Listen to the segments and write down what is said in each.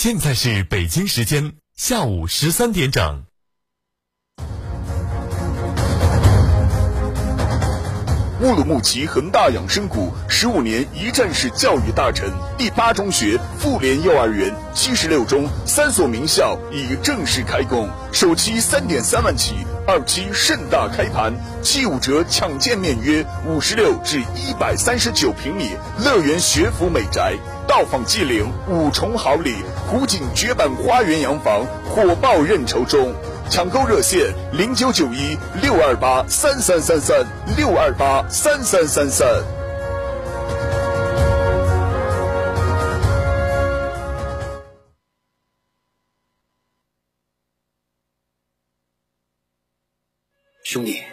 现在是北京时间下午十三点整。乌鲁木齐恒大养生谷十五年一站式教育大臣第八中学妇联幼儿园七十六中三所名校已正式开工首期三点三万起二期盛大开盘七五折抢建面约五十六至一百三十九平米乐园学府美宅。到访即领五重好礼，湖景绝版花园洋房火爆认筹中，抢购热线零九九一六二八三三三三六二八三三三三，兄弟。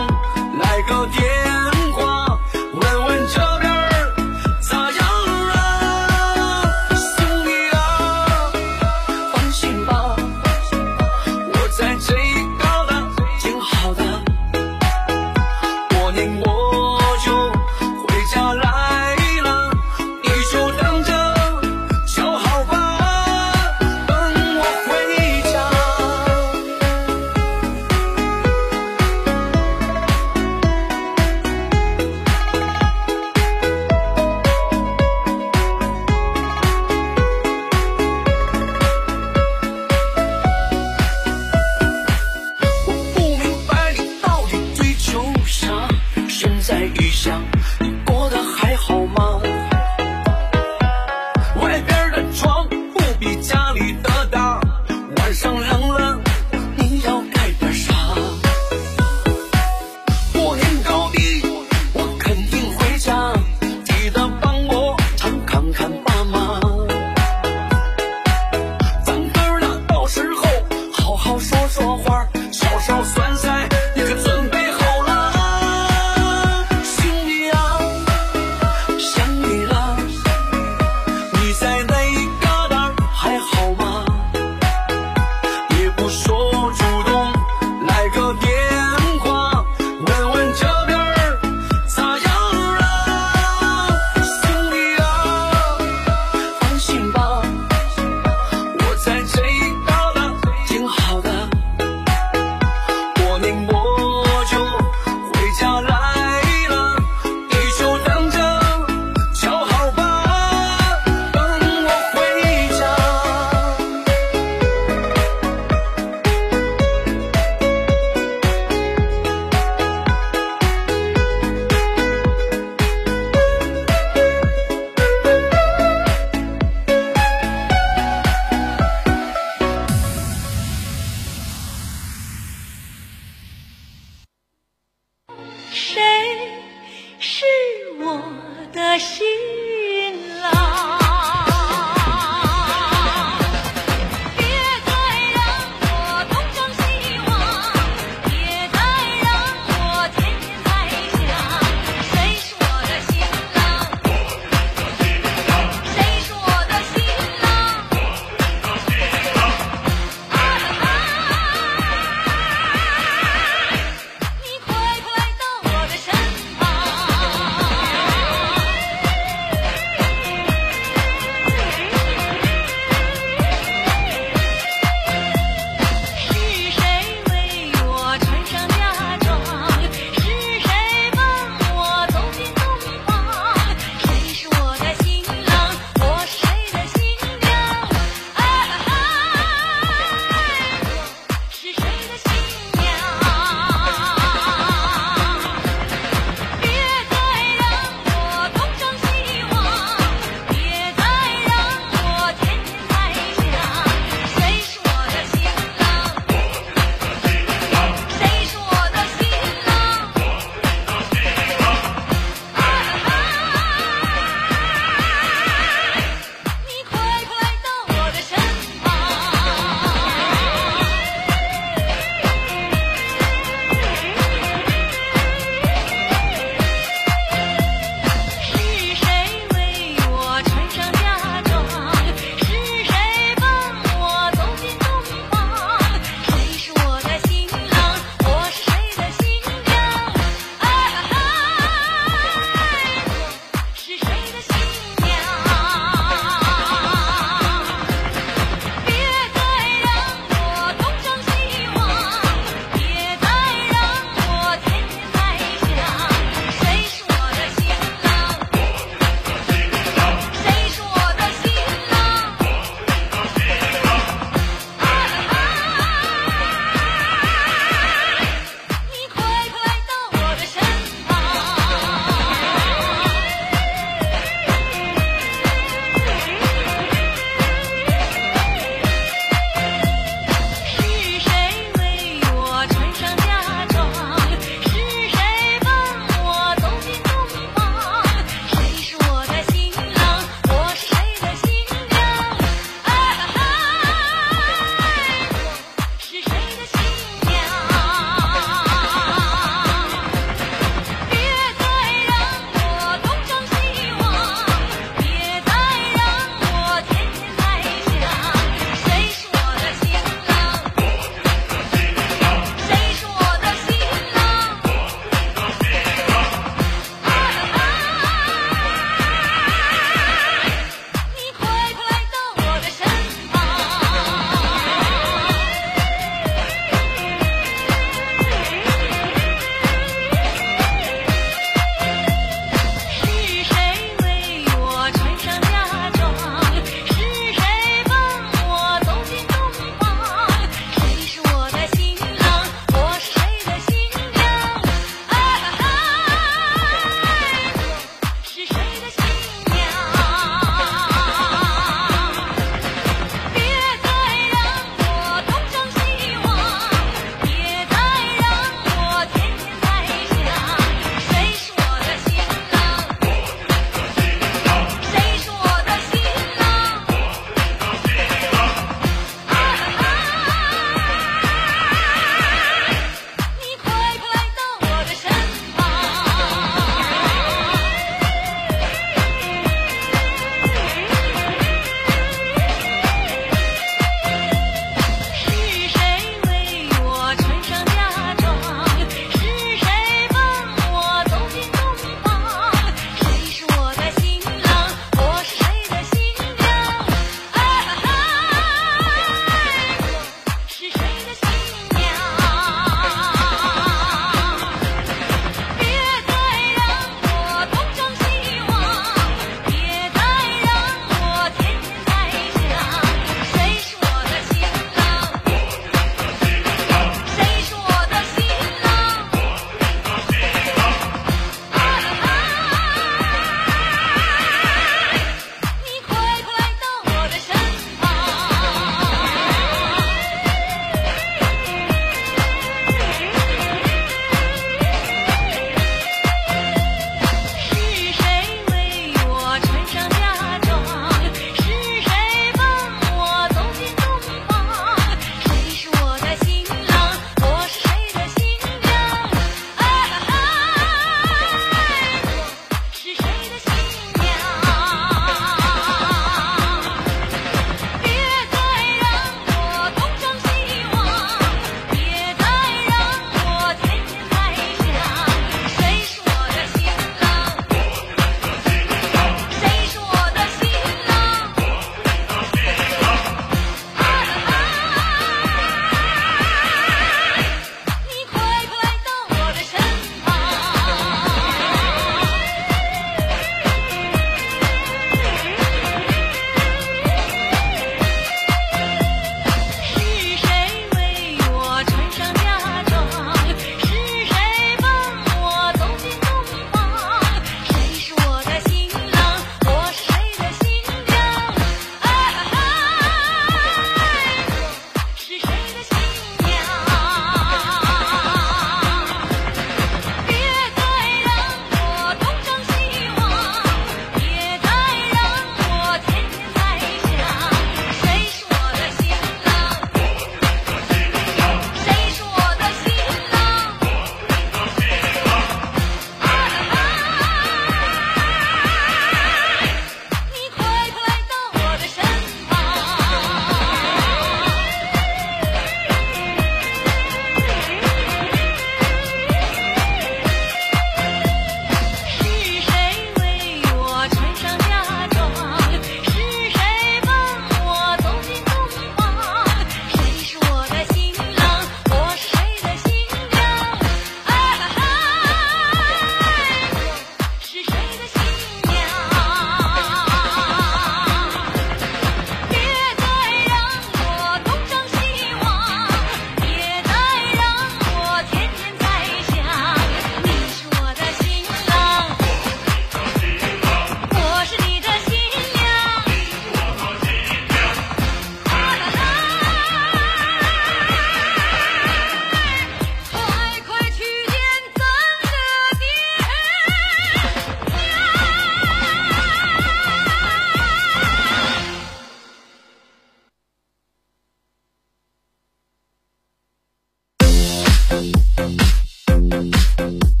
and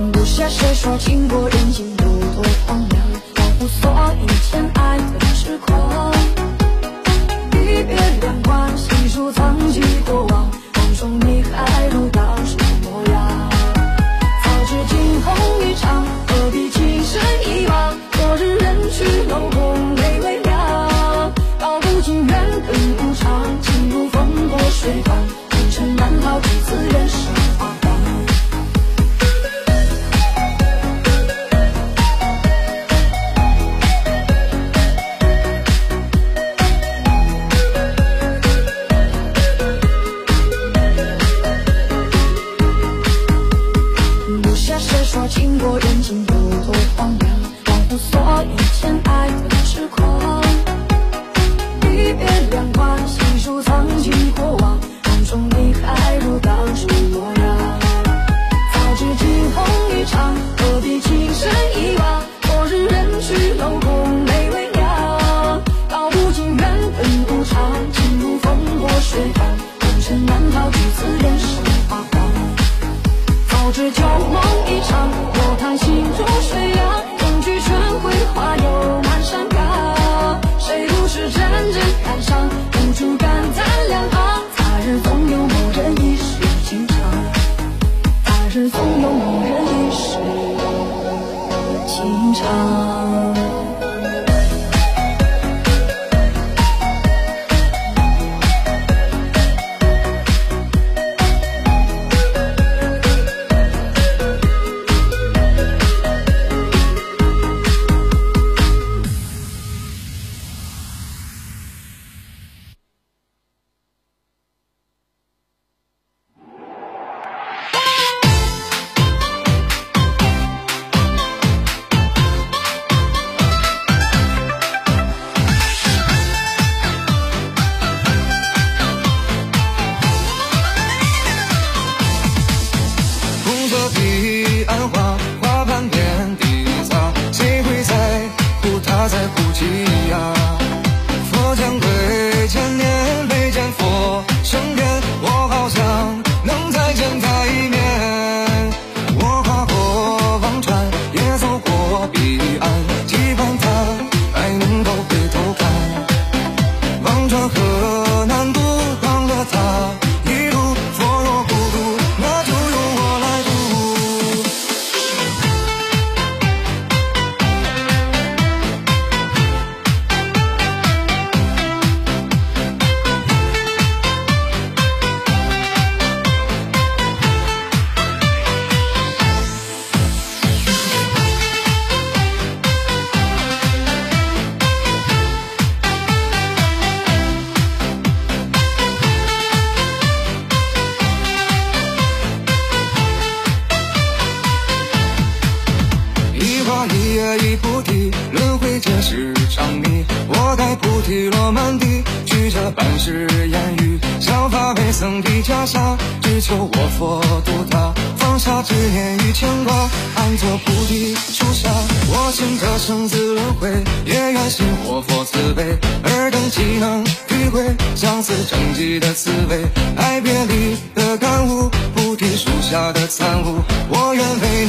容不下谁说情过人心有多荒凉，恍惚所以偏爱的痴狂。一别两宽，细数藏起过往，梦中你还如当初模样。早知惊鸿一场，何必情深一往？昨日人去楼空。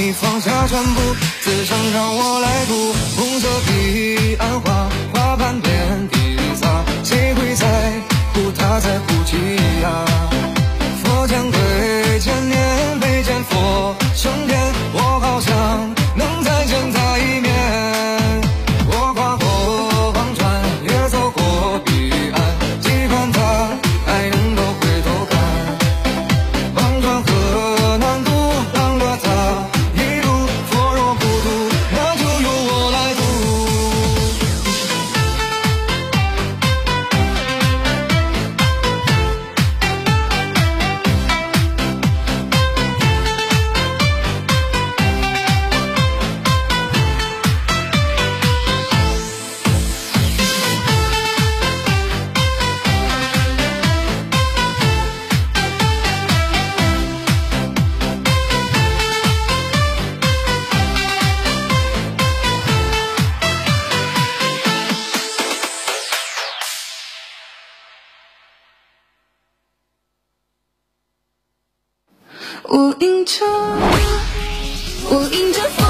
你放下全部此生让我来渡红色彼岸花我迎着，我迎着